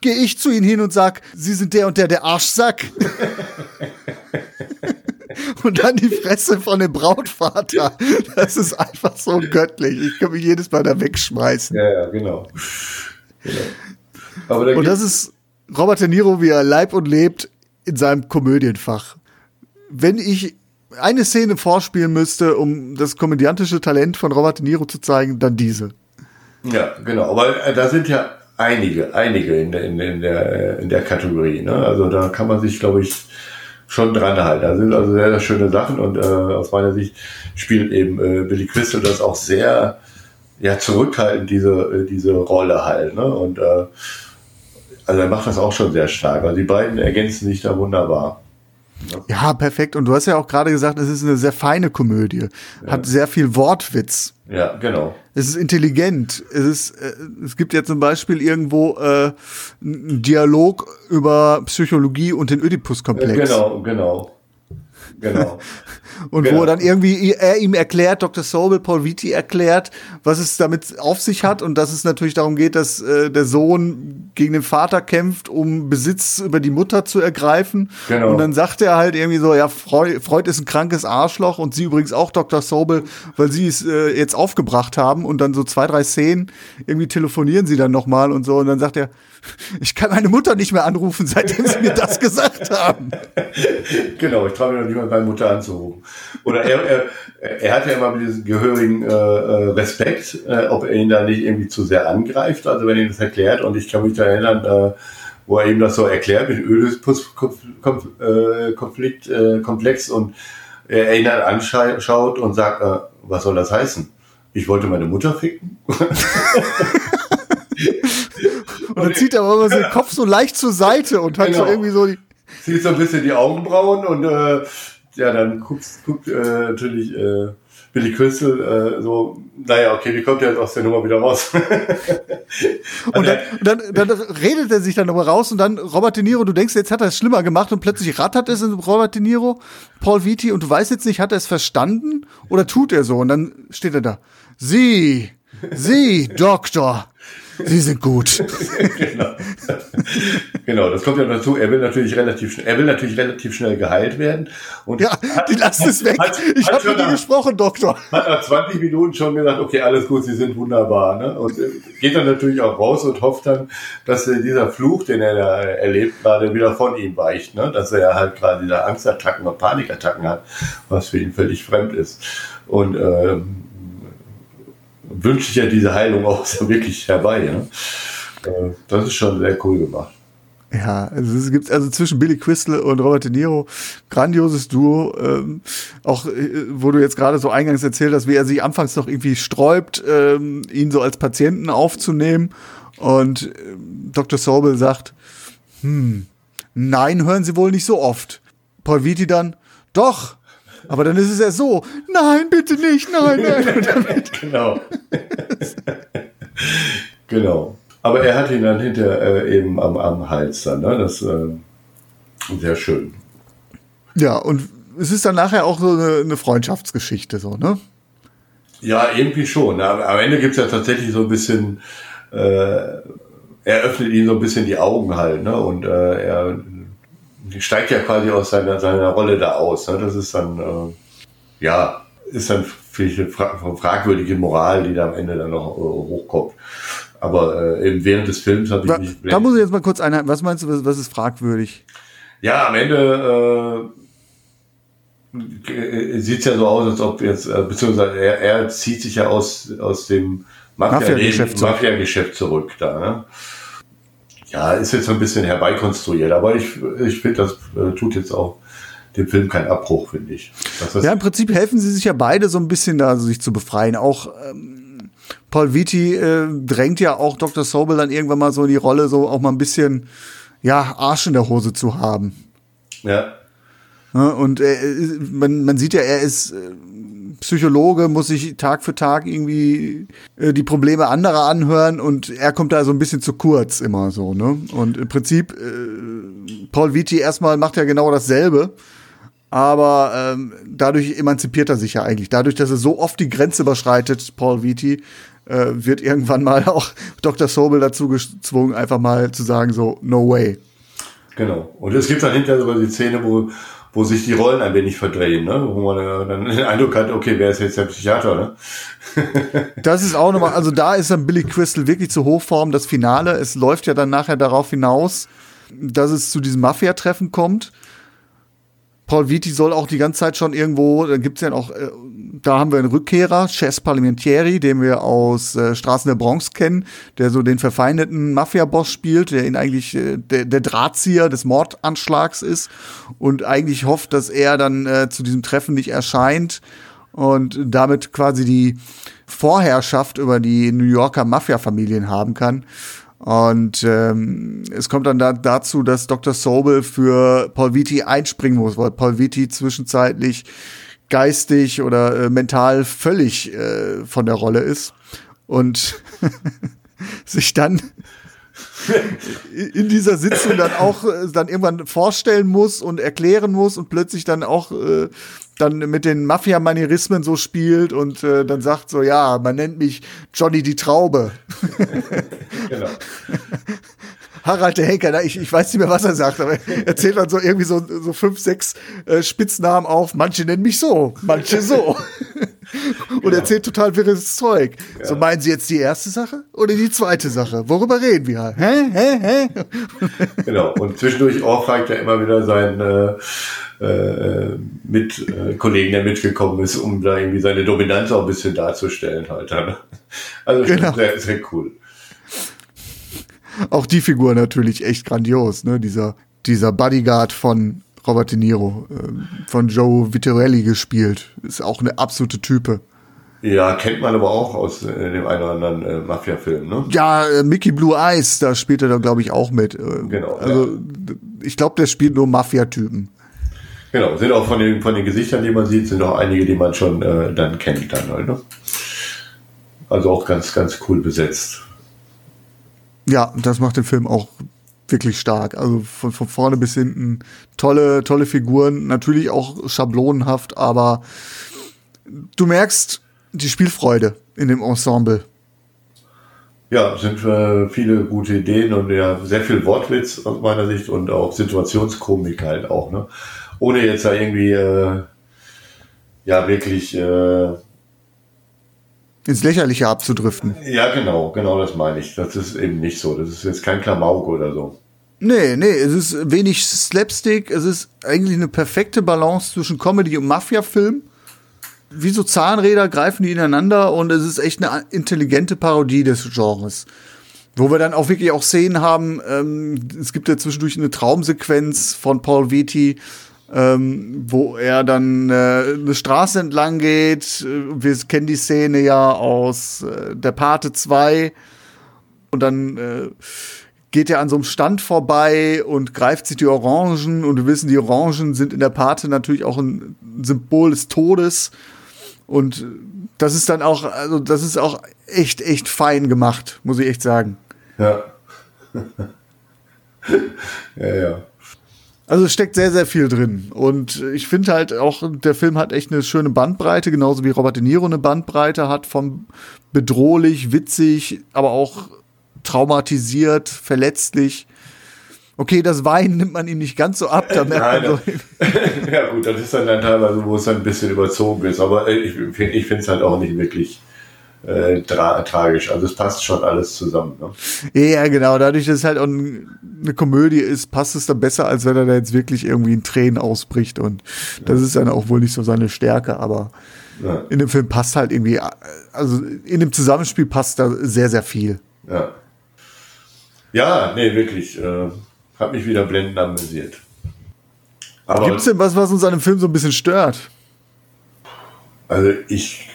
[SPEAKER 2] Gehe ich zu Ihnen hin und sag, Sie sind der und der, der Arschsack. und dann die Fresse von dem Brautvater. Das ist einfach so göttlich. Ich kann mich jedes Mal da wegschmeißen.
[SPEAKER 3] Ja, ja, genau. Genau. Da
[SPEAKER 2] und das ist Robert De Niro, wie er leib und lebt in seinem Komödienfach. Wenn ich eine Szene vorspielen müsste, um das komödiantische Talent von Robert De Niro zu zeigen, dann diese.
[SPEAKER 3] Ja, genau. Aber da sind ja einige, einige in der, in, in der, in der Kategorie. Ne? Also da kann man sich, glaube ich, schon dran halten. Da sind also sehr, sehr schöne Sachen und äh, aus meiner Sicht spielt eben äh, Billy Crystal das auch sehr ja, zurückhaltend, diese, äh, diese Rolle halt. Ne? Und äh, also er macht das auch schon sehr stark. Also die beiden ergänzen sich da wunderbar.
[SPEAKER 2] Ja, perfekt. Und du hast ja auch gerade gesagt, es ist eine sehr feine Komödie.
[SPEAKER 3] Ja.
[SPEAKER 2] Hat sehr viel Wortwitz.
[SPEAKER 3] Ja, genau.
[SPEAKER 2] Es ist intelligent. Es ist, äh, es gibt ja zum Beispiel irgendwo äh, einen Dialog über Psychologie und den Oedipus-Komplex.
[SPEAKER 3] Genau, genau. Genau.
[SPEAKER 2] und
[SPEAKER 3] genau.
[SPEAKER 2] wo dann irgendwie er ihm erklärt, Dr. Sobel, Paul Vitti erklärt, was es damit auf sich hat und dass es natürlich darum geht, dass äh, der Sohn gegen den Vater kämpft, um Besitz über die Mutter zu ergreifen.
[SPEAKER 3] Genau.
[SPEAKER 2] Und dann sagt er halt irgendwie so, ja, Freud, Freud ist ein krankes Arschloch und sie übrigens auch Dr. Sobel, weil sie es äh, jetzt aufgebracht haben und dann so zwei, drei Szenen irgendwie telefonieren sie dann nochmal und so und dann sagt er, ich kann meine Mutter nicht mehr anrufen, seitdem sie mir das gesagt haben.
[SPEAKER 3] Genau, ich traue mir noch nicht mal meine Mutter anzurufen. Oder er, er, er hat ja immer diesen gehörigen äh, Respekt, äh, ob er ihn da nicht irgendwie zu sehr angreift, also wenn er das erklärt. Und ich kann mich da erinnern, äh, wo er ihm das so erklärt mit Ödipus-Konflikt, äh, Komplex und er ihn dann anschaut und sagt, äh, was soll das heißen? Ich wollte meine Mutter ficken.
[SPEAKER 2] Und dann zieht er aber immer so den Kopf so leicht zur Seite und hat
[SPEAKER 3] Genau.
[SPEAKER 2] so irgendwie so die.
[SPEAKER 3] Zieht so ein bisschen die Augenbrauen und äh, ja, dann guckt, guckt äh, natürlich äh, Billy Crystal äh, so, naja, okay, wie kommt er jetzt aus der Nummer wieder raus?
[SPEAKER 2] Und dann, dann, dann redet er sich dann aber raus und dann Robert De Niro, du denkst, jetzt hat er es schlimmer gemacht und plötzlich rattert es in Robert De Niro, Paul Vitti und du weißt jetzt nicht, hat er es verstanden oder tut er so? Und dann steht er da. Sie, Sie, Doktor, Sie sind gut.
[SPEAKER 3] genau. genau, das kommt ja dazu. Er will natürlich relativ schnell, er will natürlich relativ schnell geheilt werden. Und
[SPEAKER 2] Ja, die lassen es weg.
[SPEAKER 3] Hat,
[SPEAKER 2] Ich
[SPEAKER 3] hat
[SPEAKER 2] habe
[SPEAKER 3] schon
[SPEAKER 2] mit
[SPEAKER 3] nach,
[SPEAKER 2] gesprochen, Doktor.
[SPEAKER 3] hat nach 20 Minuten schon gesagt, okay, alles gut, Sie sind wunderbar. Ne? Und äh, geht dann natürlich auch raus und hofft dann, dass äh, dieser Fluch, den er da erlebt, gerade wieder von ihm weicht. Ne? Dass er halt gerade da Angstattacken und Panikattacken hat, was für ihn völlig fremd ist. Und ähm, wünsche ich ja diese Heilung auch wirklich herbei. Ne? Äh, Das ist schon sehr cool gemacht.
[SPEAKER 2] Ja, also es gibt also zwischen Billy Crystal und Robert De Niro grandioses Duo. Ähm, auch äh, wo du jetzt gerade so eingangs erzählt hast, wie er sich anfangs noch irgendwie sträubt, ähm, ihn so als Patienten aufzunehmen. Und ähm, Dr. Sobel sagt, hm, nein, hören Sie wohl nicht so oft. Paul Vitti dann, doch. Aber dann ist es ja so, nein, bitte nicht, nein, nein.
[SPEAKER 3] genau. genau. Aber er hat ihn dann hinter äh, eben am, am Hals dann, ne? Das äh, sehr schön.
[SPEAKER 2] Ja, und es ist dann nachher auch so eine, eine Freundschaftsgeschichte, so, ne?
[SPEAKER 3] Ja, irgendwie schon. Aber am Ende gibt es ja tatsächlich so ein bisschen, äh, er öffnet ihn so ein bisschen die Augen halt, ne? Und äh, er steigt ja quasi aus seiner, seiner Rolle da aus. Ne? Das ist dann, äh, ja, ist dann vielleicht eine fra fragwürdige Moral, die da am Ende dann noch äh, hochkommt. Aber äh, eben während des Films habe ich
[SPEAKER 2] da,
[SPEAKER 3] nicht.
[SPEAKER 2] Da muss ich jetzt mal kurz einhalten. Was meinst du, was, was ist fragwürdig?
[SPEAKER 3] Ja, am Ende äh, sieht es ja so aus, als ob jetzt, äh, beziehungsweise er, er zieht sich ja aus, aus dem
[SPEAKER 2] Mafia-Geschäft
[SPEAKER 3] zurück. Mafia zurück da. Ne? Ja, ist jetzt so ein bisschen herbeikonstruiert, aber ich, ich finde, das äh, tut jetzt auch dem Film keinen Abbruch, finde ich.
[SPEAKER 2] ja, im Prinzip helfen sie sich ja beide so ein bisschen da, sich zu befreien. Auch ähm, Paul Vitti äh, drängt ja auch Dr. Sobel dann irgendwann mal so in die Rolle, so auch mal ein bisschen, ja, Arsch in der Hose zu haben.
[SPEAKER 3] Ja.
[SPEAKER 2] ja und äh, man, man sieht ja, er ist äh, Psychologe, muss sich Tag für Tag irgendwie äh, die Probleme anderer anhören und er kommt da so ein bisschen zu kurz immer so, ne? Und im Prinzip, äh, Paul Vitti erstmal macht ja genau dasselbe aber ähm, dadurch emanzipiert er sich ja eigentlich. Dadurch, dass er so oft die Grenze überschreitet, Paul Vitti, äh, wird irgendwann mal auch Dr. Sobel dazu gezwungen, einfach mal zu sagen, so, no way.
[SPEAKER 3] Genau. Und es gibt dann hinterher sogar die Szene, wo, wo sich die Rollen ein wenig verdrehen, ne? wo man dann den Eindruck hat, okay, wer ist jetzt der Psychiater? Ne?
[SPEAKER 2] das ist auch nochmal, also da ist dann Billy Crystal wirklich zu Hochform, das Finale. Es läuft ja dann nachher darauf hinaus, dass es zu diesem Mafia-Treffen kommt. Paul Vitti soll auch die ganze Zeit schon irgendwo, da gibt's ja auch, äh, da haben wir einen Rückkehrer, Chess Parliamentieri, den wir aus äh, Straßen der Bronx kennen, der so den verfeindeten Mafia-Boss spielt, der ihn eigentlich äh, der, der Drahtzieher des Mordanschlags ist und eigentlich hofft, dass er dann äh, zu diesem Treffen nicht erscheint und damit quasi die Vorherrschaft über die New Yorker Mafia-Familien haben kann. Und ähm, es kommt dann da, dazu, dass Dr. Sobel für Paul Vitti einspringen muss, weil Paul Vitti zwischenzeitlich geistig oder äh, mental völlig äh, von der Rolle ist und sich dann in dieser Sitzung dann auch äh, dann irgendwann vorstellen muss und erklären muss und plötzlich dann auch äh, dann mit den Mafia-Manierismen so spielt und äh, dann sagt so, ja, man nennt mich Johnny die Traube. genau. Harald der Henker, ich, ich weiß nicht mehr, was er sagt, aber er zählt dann so irgendwie so, so fünf, sechs äh, Spitznamen auf. Manche nennen mich so, manche so. Und er erzählt total wirres Zeug. Ja. So meinen Sie jetzt die erste Sache oder die zweite Sache? Worüber reden wir? Hä? Hä? Hä?
[SPEAKER 3] Genau. Und zwischendurch auch fragt er immer wieder seinen äh, äh, mit äh, Kollegen, der mitgekommen ist, um da irgendwie seine Dominanz auch ein bisschen darzustellen halt. Also genau. sehr, sehr cool.
[SPEAKER 2] Auch die Figur natürlich echt grandios, ne? Dieser, dieser Bodyguard von Robert De Niro, äh, von Joe Vittorelli gespielt. Ist auch eine absolute Type.
[SPEAKER 3] Ja, kennt man aber auch aus äh, dem einen oder anderen äh, Mafia-Film, ne?
[SPEAKER 2] Ja, äh, Mickey Blue Eyes, da spielt er da, glaube ich, auch mit. Äh,
[SPEAKER 3] genau.
[SPEAKER 2] Also, ja. ich glaube, der spielt nur Mafia-Typen.
[SPEAKER 3] Genau, sind auch von den, von den Gesichtern, die man sieht, sind auch einige, die man schon äh, dann kennt dann halt, ne? Also auch ganz, ganz cool besetzt.
[SPEAKER 2] Ja, das macht den Film auch wirklich stark. Also von, von vorne bis hinten tolle, tolle Figuren, natürlich auch schablonenhaft, aber du merkst die Spielfreude in dem Ensemble.
[SPEAKER 3] Ja, sind äh, viele gute Ideen und ja, sehr viel Wortwitz aus meiner Sicht und auch Situationskomik halt auch, ne? Ohne jetzt da irgendwie äh, ja wirklich äh,
[SPEAKER 2] ins Lächerliche abzudriften.
[SPEAKER 3] Ja, genau, genau das meine ich. Das ist eben nicht so. Das ist jetzt kein Klamauk oder so.
[SPEAKER 2] Nee, nee, es ist wenig Slapstick, es ist eigentlich eine perfekte Balance zwischen Comedy und Mafia-Film. Wie so Zahnräder greifen die ineinander und es ist echt eine intelligente Parodie des Genres. Wo wir dann auch wirklich auch Szenen haben, ähm, es gibt ja zwischendurch eine Traumsequenz von Paul Vitti, ähm, wo er dann äh, eine Straße entlang geht. Wir kennen die Szene ja aus äh, der Pate 2. Und dann äh, geht er an so einem Stand vorbei und greift sich die Orangen. Und wir wissen, die Orangen sind in der Pate natürlich auch ein Symbol des Todes. Und das ist dann auch, also das ist auch echt, echt fein gemacht, muss ich echt sagen.
[SPEAKER 3] Ja. ja, ja.
[SPEAKER 2] Also es steckt sehr, sehr viel drin. Und ich finde halt auch, der Film hat echt eine schöne Bandbreite, genauso wie Robert De Niro eine Bandbreite hat, von bedrohlich, witzig, aber auch traumatisiert, verletzlich. Okay, das Weinen nimmt man ihm nicht ganz so ab. Da merkt
[SPEAKER 3] Nein, man so ja gut, das ist dann, dann teilweise, wo es dann ein bisschen überzogen ist. Aber ich, ich finde es halt auch nicht wirklich äh, tra tragisch. Also es passt schon alles zusammen. Ne?
[SPEAKER 2] Ja, genau. Dadurch, dass es halt auch eine Komödie ist, passt es dann besser, als wenn er da jetzt wirklich irgendwie in Tränen ausbricht. Und das ist dann auch wohl nicht so seine Stärke. Aber ja. in dem Film passt halt irgendwie, also in dem Zusammenspiel passt da sehr, sehr viel.
[SPEAKER 3] Ja. Ja, nee, wirklich. Äh, hat mich wieder blendend amüsiert.
[SPEAKER 2] Gibt es denn was, was uns an dem Film so ein bisschen stört?
[SPEAKER 3] Also ich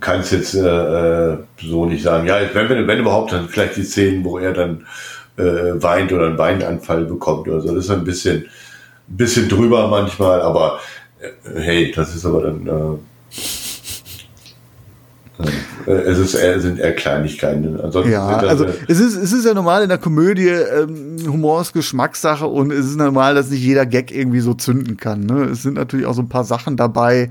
[SPEAKER 3] kann es jetzt äh, so nicht sagen. Ja, wenn, wenn, wenn überhaupt, dann vielleicht die Szenen, wo er dann äh, weint oder einen Weinanfall bekommt oder so. Das ist ein bisschen, bisschen drüber manchmal, aber äh, hey, das ist aber dann. Äh, äh es, ist, es sind eher Kleinigkeiten.
[SPEAKER 2] Ansonsten ja, also es ist, es ist ja normal in der Komödie, ähm, Humor ist Geschmackssache und es ist normal, dass nicht jeder Gag irgendwie so zünden kann. Ne? Es sind natürlich auch so ein paar Sachen dabei,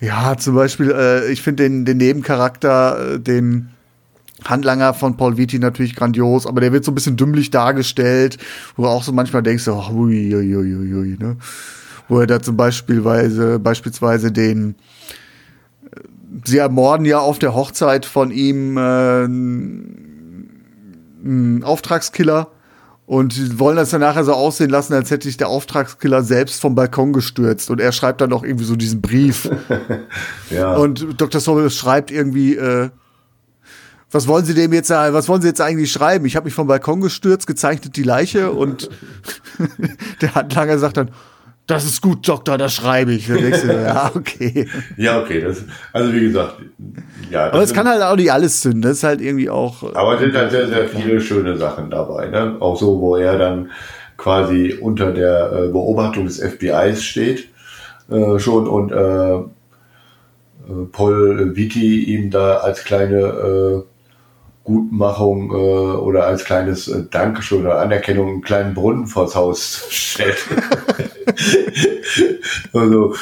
[SPEAKER 2] ja, zum Beispiel, äh, ich finde den, den Nebencharakter, äh, den Handlanger von Paul Vitti natürlich grandios, aber der wird so ein bisschen dümmlich dargestellt, wo du auch so manchmal denkst, oh, ui, ui, ui, ui, ne? Wo er da zum Beispiel beispielsweise den äh, Sie ermorden ja auf der Hochzeit von ihm äh, einen Auftragskiller und wollen das dann nachher so aussehen lassen, als hätte sich der Auftragskiller selbst vom Balkon gestürzt. Und er schreibt dann auch irgendwie so diesen Brief. ja. Und Dr. Sobel schreibt irgendwie, äh, was wollen Sie dem jetzt, was wollen Sie jetzt eigentlich schreiben? Ich habe mich vom Balkon gestürzt, gezeichnet die Leiche und der Handlanger sagt dann, das ist gut, Doktor, das schreibe ich. Dann denkst du, ja, okay.
[SPEAKER 3] ja, okay. Das, also wie gesagt, ja.
[SPEAKER 2] Aber es kann halt auch nicht alles zünden. Das ist halt irgendwie auch.
[SPEAKER 3] Aber es sind halt sehr, sehr viele schöne Sachen dabei. Ne? Auch so, wo er dann quasi unter der äh, Beobachtung des FBIs steht äh, schon und äh, äh, Paul Vitti ihm da als kleine äh, Gutmachung äh, oder als kleines äh, Dankeschön oder Anerkennung einen kleinen Brunnen vors Haus stellt. also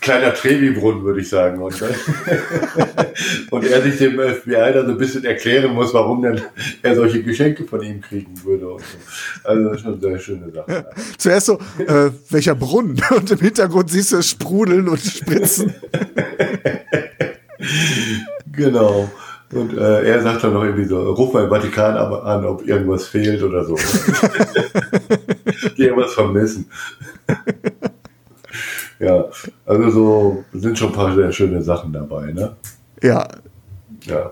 [SPEAKER 3] kleiner Trevi-Brunnen, würde ich sagen. Und, und er sich dem FBI dann so ein bisschen erklären muss, warum denn er solche Geschenke von ihm kriegen würde. So. Also das ist schon eine sehr schöne Sache. Ja.
[SPEAKER 2] Zuerst so, äh, welcher Brunnen? Und im Hintergrund siehst du es sprudeln und spritzen.
[SPEAKER 3] genau. Und äh, er sagt dann noch irgendwie so, ruf mal im Vatikan an, ob irgendwas fehlt oder so. Die irgendwas vermissen. Ja, also so sind schon ein paar sehr schöne Sachen dabei, ne?
[SPEAKER 2] Ja.
[SPEAKER 3] Ja.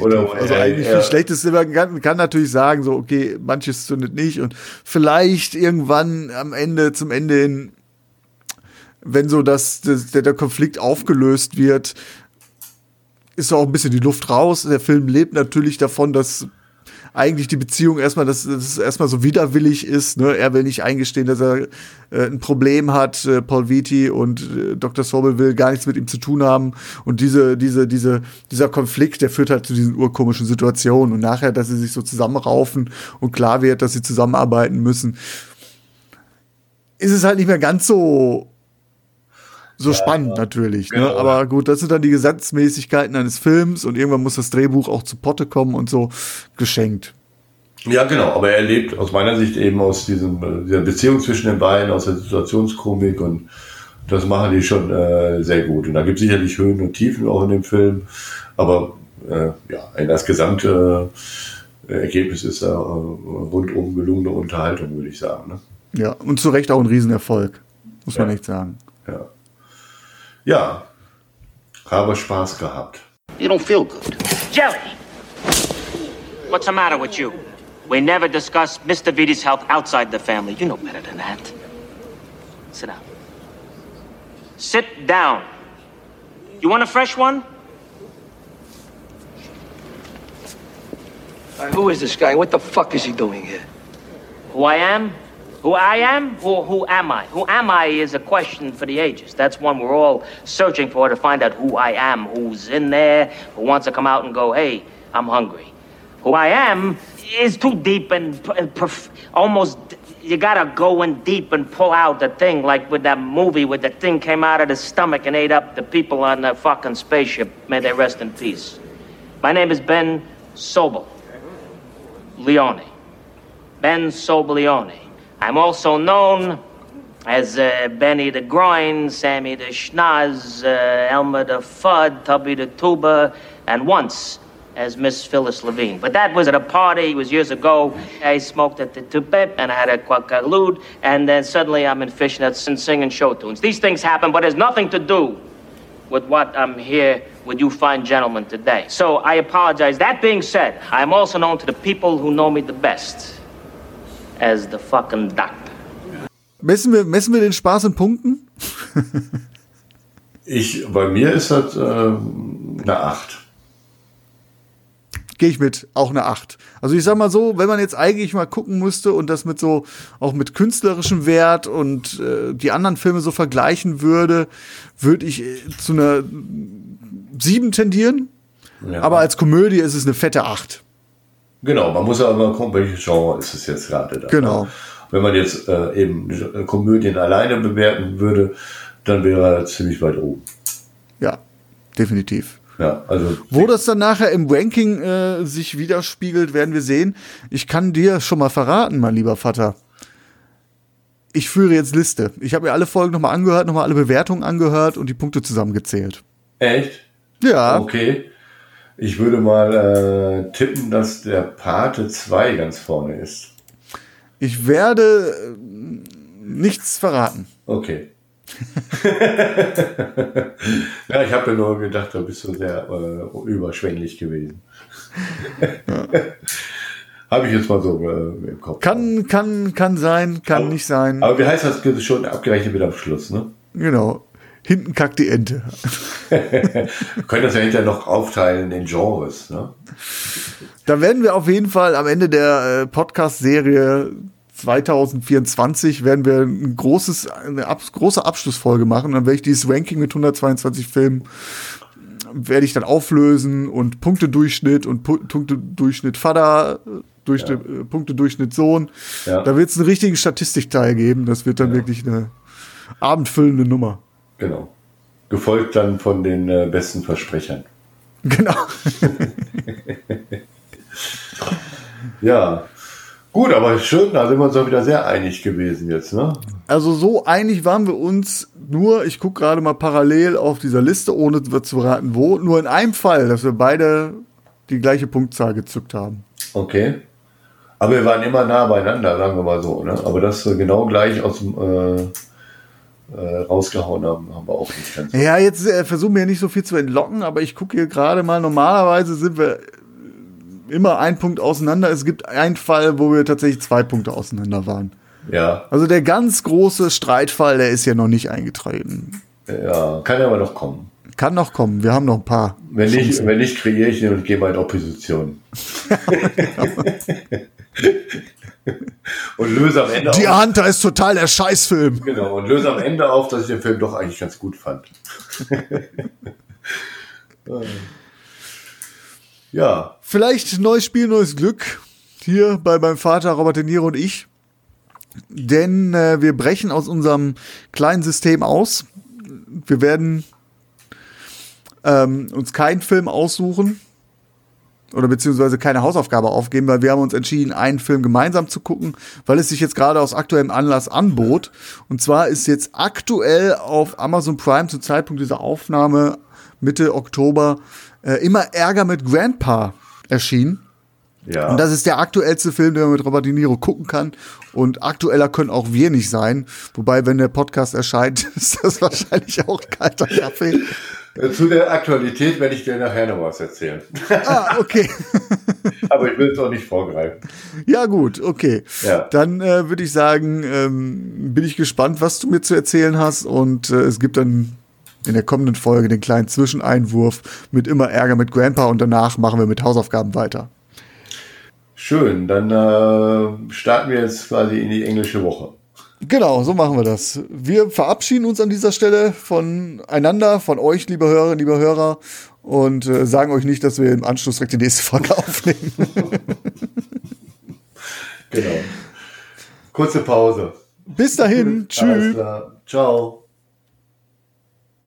[SPEAKER 2] Oder, also eigentlich viel Schlechtes. Man kann, kann natürlich sagen, so, okay, manches zündet nicht und vielleicht irgendwann am Ende, zum Ende hin, wenn so das, das der, der Konflikt aufgelöst wird, ist auch ein bisschen die Luft raus. Der Film lebt natürlich davon, dass eigentlich die Beziehung erstmal, dass, dass es erstmal so widerwillig ist. Ne? Er will nicht eingestehen, dass er äh, ein Problem hat, äh, Paul Vitti und äh, Dr. Sobel will gar nichts mit ihm zu tun haben. Und diese, diese, diese, dieser Konflikt, der führt halt zu diesen urkomischen Situationen. Und nachher, dass sie sich so zusammenraufen und klar wird, dass sie zusammenarbeiten müssen, ist es halt nicht mehr ganz so so ja, spannend ja. natürlich. Ne? Genau. Aber gut, das sind dann die Gesetzmäßigkeiten eines Films und irgendwann muss das Drehbuch auch zu Potte kommen und so geschenkt.
[SPEAKER 3] Ja, genau, aber er lebt aus meiner Sicht eben aus diesem, dieser Beziehung zwischen den beiden, aus der Situationskomik und das machen die schon äh, sehr gut. Und da gibt es sicherlich Höhen und Tiefen auch in dem Film, aber äh, ja, das gesamte äh, Ergebnis ist äh, rundum gelungene Unterhaltung, würde ich sagen. Ne?
[SPEAKER 2] Ja, und zu Recht auch ein Riesenerfolg, muss man echt sagen.
[SPEAKER 3] Ja. Ja, habe Spaß gehabt.
[SPEAKER 5] You don't feel good.
[SPEAKER 7] Jerry!
[SPEAKER 8] What's the matter with you? We never discuss Mr. Vidi's health outside the family. You know better than that. Sit down. Sit down. You want a fresh one?
[SPEAKER 4] Who is this guy? What the fuck is he doing here?
[SPEAKER 8] Who I am? Who I am? Who, who am I? Who am I is a question for the ages. That's one we're all searching for to find out who I am, who's in there, who wants to come out and go, hey, I'm hungry. Who I am is too deep and, and uh, perf- almost, you gotta go in deep and pull out the thing, like with that movie where the thing came out of the stomach and ate up the people on the fucking spaceship. May they rest in peace. My name is Ben Sobel. Leone. Ben Sobleone. I'm also known as uh, Benny the Groin, Sammy the Schnoz, uh, Elmer the Fudd, Tubby the Tuba, and once as Miss Phyllis Levine. But that was at a party, it was years ago. I smoked at the Tupep and I had a quackalude, and then suddenly I'm in fishnets and singing show tunes. These things happen, but it has nothing to do with what I'm here with you fine gentlemen today. So I apologize. That being said, I'm also known to the people who know me the best as the fucking doctor.
[SPEAKER 2] Messen wir, messen wir den Spaß in Punkten?
[SPEAKER 3] Ich, bei mir ist das äh, eine 8.
[SPEAKER 2] Gehe ich mit, auch eine 8. Also ich sag mal so, wenn man jetzt eigentlich mal gucken müsste und das mit so, auch mit künstlerischem Wert und äh, die anderen Filme so vergleichen würde, würde ich äh, zu einer 7 tendieren.
[SPEAKER 3] Ja.
[SPEAKER 2] Aber als Komödie ist es eine fette 8.
[SPEAKER 3] Genau, man muss ja immer gucken, welches Genre ist es jetzt gerade da.
[SPEAKER 2] Genau.
[SPEAKER 3] Wenn man jetzt äh, eben Komödien alleine bewerten würde, dann wäre er ziemlich weit oben.
[SPEAKER 2] Ja, definitiv.
[SPEAKER 3] Ja, also
[SPEAKER 2] Wo das dann nachher im Ranking äh, sich widerspiegelt, werden wir sehen. Ich kann dir schon mal verraten, mein lieber Vater. Ich führe jetzt Liste. Ich habe mir alle Folgen nochmal angehört, nochmal alle Bewertungen angehört und die Punkte zusammengezählt.
[SPEAKER 3] echt?
[SPEAKER 2] Ja.
[SPEAKER 3] Okay. Ich würde mal äh, tippen, dass der Pate 2 ganz vorne ist.
[SPEAKER 2] Ich werde äh, nichts verraten.
[SPEAKER 3] Okay. ja, ich habe ja nur gedacht, da bist du sehr äh, überschwänglich gewesen. habe ich jetzt mal so äh, im Kopf.
[SPEAKER 2] Kann, kann, kann sein, kann nicht sein.
[SPEAKER 3] Aber wie heißt das schon abgerechnet wieder am Schluss, ne?
[SPEAKER 2] Genau. Hinten kackt die Ente.
[SPEAKER 3] Können das ja hinterher noch aufteilen in Genres, ne?
[SPEAKER 2] Da werden wir auf jeden Fall am Ende der äh, Podcast-Serie 2024 werden wir ein großes, eine ab, große Abschlussfolge machen. Dann werde ich dieses Ranking mit 122 Filmen werde ich dann auflösen und Punktedurchschnitt und Pu Punktedurchschnitt Vater, durch
[SPEAKER 3] Ja.
[SPEAKER 2] äh, Punktedurchschnitt Sohn.
[SPEAKER 3] Ja.
[SPEAKER 2] Da wird es einen richtigen Statistikteil geben. Das wird dann wirklich eine abendfüllende Nummer.
[SPEAKER 3] Genau. Gefolgt dann von den äh, besten Versprechern.
[SPEAKER 2] Genau.
[SPEAKER 3] Ja. Gut, aber schön, da sind wir uns doch wieder sehr einig gewesen jetzt, ne?
[SPEAKER 2] Also so einig waren wir uns nur, ich gucke gerade mal parallel auf dieser Liste, ohne zu raten wo, nur in einem Fall, dass wir beide die gleiche Punktzahl gezückt haben.
[SPEAKER 3] Okay. Aber wir waren immer nah beieinander, sagen wir mal so, ne? Aber dass wir genau gleich aus dem äh, äh, rausgehauen haben, haben wir auch nicht ganz.
[SPEAKER 2] Ja, jetzt äh, versuchen wir nicht so viel zu entlocken, aber ich gucke hier gerade mal, normalerweise sind wir immer ein Punkt auseinander. Es gibt einen Fall, wo wir tatsächlich zwei Punkte auseinander waren.
[SPEAKER 3] Ja,
[SPEAKER 2] Also der ganz große Streitfall, der ist ja noch nicht eingetreten.
[SPEAKER 3] ja, kann aber noch kommen.
[SPEAKER 2] Kann noch kommen, wir haben noch ein paar.
[SPEAKER 3] Wenn nicht, wenn nicht, kreiere ich ihn und gehe mal in Opposition. und löse am Ende
[SPEAKER 2] Die
[SPEAKER 3] auf,
[SPEAKER 2] Hunter ist total der Scheißfilm.
[SPEAKER 3] genau, und löse am Ende auf, dass ich den Film doch eigentlich ganz gut fand. ja,
[SPEAKER 2] Vielleicht neues Spiel, neues Glück. Hier bei meinem Vater Robert De Niro und ich. Denn äh, wir brechen aus unserem kleinen System aus. Wir werden ähm, uns keinen Film aussuchen oder beziehungsweise keine Hausaufgabe aufgeben, weil wir haben uns entschieden, einen Film gemeinsam zu gucken, weil es sich jetzt gerade aus aktuellem Anlass anbot. Und zwar ist jetzt aktuell auf Amazon Prime zum Zeitpunkt dieser Aufnahme Mitte Oktober äh, immer Ärger mit Grandpa erschienen.
[SPEAKER 3] ja.
[SPEAKER 2] Und das ist der aktuellste Film, den man mit Robert De Niro gucken kann. Und aktueller können auch wir nicht sein. Wobei, wenn der Podcast erscheint, ist das wahrscheinlich auch kalter Kaffee.
[SPEAKER 3] Äh, Zu der Aktualität werde ich dir nachher noch was erzählen.
[SPEAKER 2] Ah, okay.
[SPEAKER 3] Aber ich will es auch nicht vorgreifen.
[SPEAKER 2] Ja, gut, okay.
[SPEAKER 3] Ja.
[SPEAKER 2] Dann äh, würde ich sagen, ähm, bin ich gespannt, was du mir zu erzählen hast. Und äh, es gibt dann in der kommenden Folge den kleinen Zwischeneinwurf mit immer Ärger mit Grandpa und danach machen wir mit Hausaufgaben weiter.
[SPEAKER 3] Schön, dann äh, starten wir jetzt quasi in die englische Woche.
[SPEAKER 2] Genau, so machen wir das. Wir verabschieden uns an dieser Stelle voneinander, von euch, liebe Hörerinnen, liebe Hörer, und äh, sagen euch nicht, dass wir im Anschluss direkt die nächste Folge aufnehmen.
[SPEAKER 3] Genau. Kurze Pause.
[SPEAKER 2] Bis dahin, tschüss.
[SPEAKER 3] Ciao.